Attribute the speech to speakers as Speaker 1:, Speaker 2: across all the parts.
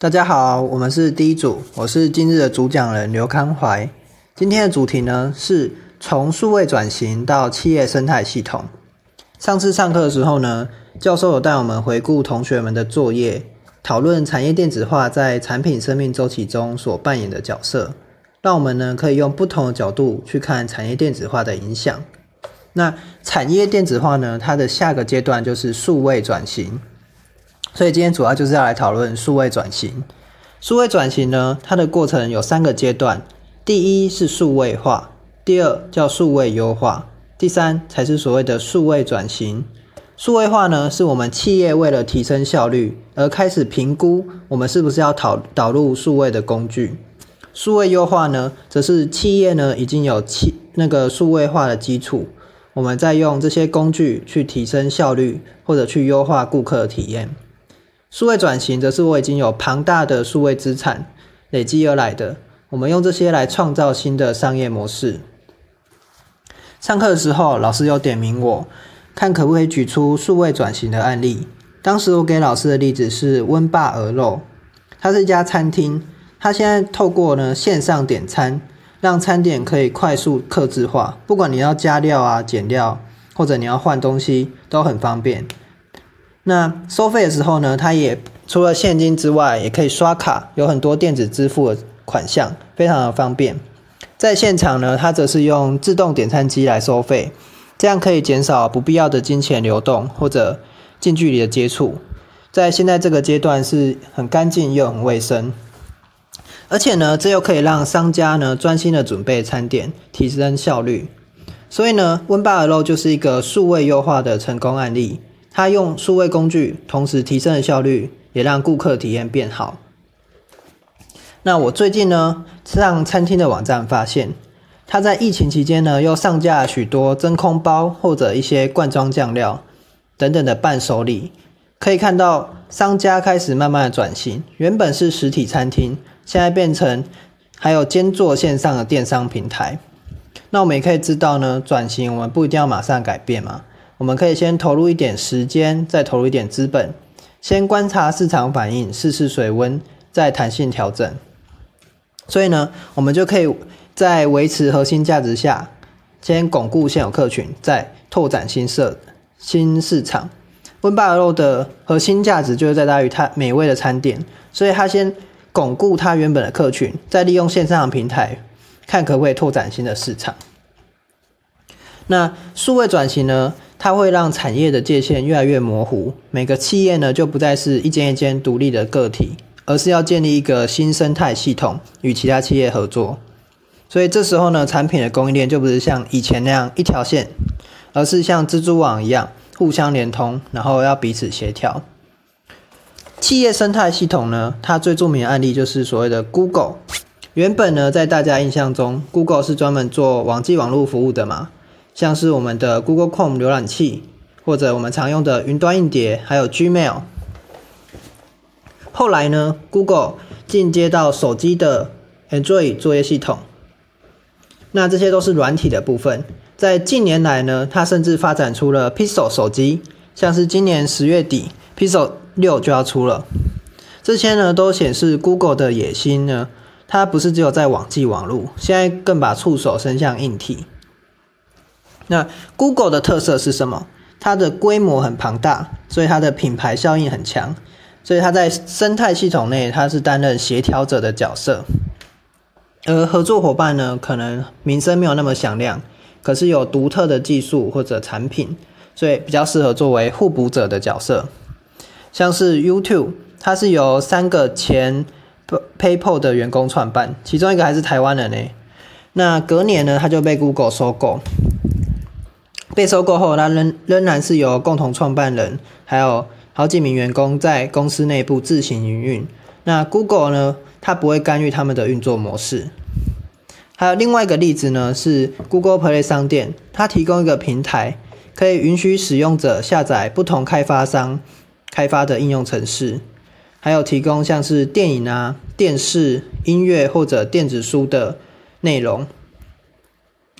Speaker 1: 大家好，我们是第一组，我是今日的主讲人刘康怀。今天的主题呢是从数位转型到企业生态系统。上次上课的时候呢，教授有带我们回顾同学们的作业，讨论产业电子化在产品生命周期中所扮演的角色，让我们呢可以用不同的角度去看产业电子化的影响。那产业电子化呢，它的下个阶段就是数位转型。所以今天主要就是要来讨论数位转型。数位转型呢，它的过程有三个阶段：第一是数位化，第二叫数位优化，第三才是所谓的数位转型。数位化呢，是我们企业为了提升效率而开始评估我们是不是要导导入数位的工具。数位优化呢，则是企业呢已经有企那个数位化的基础，我们再用这些工具去提升效率或者去优化顾客的体验。数位转型则是我已经有庞大的数位资产累积而来的，我们用这些来创造新的商业模式。上课的时候，老师有点名我，看可不可以举出数位转型的案例。当时我给老师的例子是温霸鹅肉，它是一家餐厅，它现在透过呢线上点餐，让餐点可以快速客制化，不管你要加料啊、减料，或者你要换东西，都很方便。那收费的时候呢，它也除了现金之外，也可以刷卡，有很多电子支付的款项，非常的方便。在现场呢，它则是用自动点餐机来收费，这样可以减少不必要的金钱流动或者近距离的接触。在现在这个阶段是很干净又很卫生，而且呢，这又可以让商家呢专心的准备餐点，提升效率。所以呢，温巴尔肉就是一个数位优化的成功案例。他用数位工具，同时提升了效率，也让顾客体验变好。那我最近呢，上餐厅的网站发现，他在疫情期间呢，又上架许多真空包或者一些罐装酱料等等的伴手礼。可以看到，商家开始慢慢的转型，原本是实体餐厅，现在变成还有兼做线上的电商平台。那我们也可以知道呢，转型我们不一定要马上改变嘛。我们可以先投入一点时间，再投入一点资本，先观察市场反应，试试水温，再弹性调整。所以呢，我们就可以在维持核心价值下，先巩固现有客群，再拓展新设新市场。温巴肉的核心价值就是在大于它美味的餐点，所以它先巩固它原本的客群，再利用线上的平台，看可不可以拓展新的市场。那数位转型呢？它会让产业的界限越来越模糊，每个企业呢就不再是一间一间独立的个体，而是要建立一个新生态系统与其他企业合作。所以这时候呢，产品的供应链就不是像以前那样一条线，而是像蜘蛛网一样互相连通，然后要彼此协调。企业生态系统呢，它最著名的案例就是所谓的 Google。原本呢，在大家印象中，Google 是专门做网际网络服务的嘛。像是我们的 Google Chrome 浏览器，或者我们常用的云端硬碟，还有 Gmail。后来呢，Google 进阶到手机的 Android 作业系统，那这些都是软体的部分。在近年来呢，它甚至发展出了 Pixel 手机，像是今年十月底 Pixel 六就要出了。这些呢，都显示 Google 的野心呢，它不是只有在网际网络，现在更把触手伸向硬体。那 Google 的特色是什么？它的规模很庞大，所以它的品牌效应很强，所以它在生态系统内，它是担任协调者的角色。而合作伙伴呢，可能名声没有那么响亮，可是有独特的技术或者产品，所以比较适合作为互补者的角色。像是 YouTube，它是由三个前 PayPal 的员工创办，其中一个还是台湾人呢。那隔年呢，他就被 Google 收购。被收购后，它仍仍然是由共同创办人还有好几名员工在公司内部自行营运。那 Google 呢，它不会干预他们的运作模式。还有另外一个例子呢，是 Google Play 商店，它提供一个平台，可以允许使用者下载不同开发商开发的应用程式，还有提供像是电影啊、电视、音乐或者电子书的内容。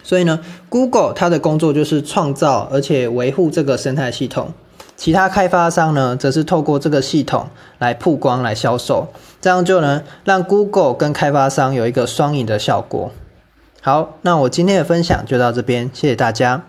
Speaker 1: 所以呢，Google 它的工作就是创造而且维护这个生态系统，其他开发商呢，则是透过这个系统来曝光、来销售，这样就能让 Google 跟开发商有一个双赢的效果。好，那我今天的分享就到这边，谢谢大家。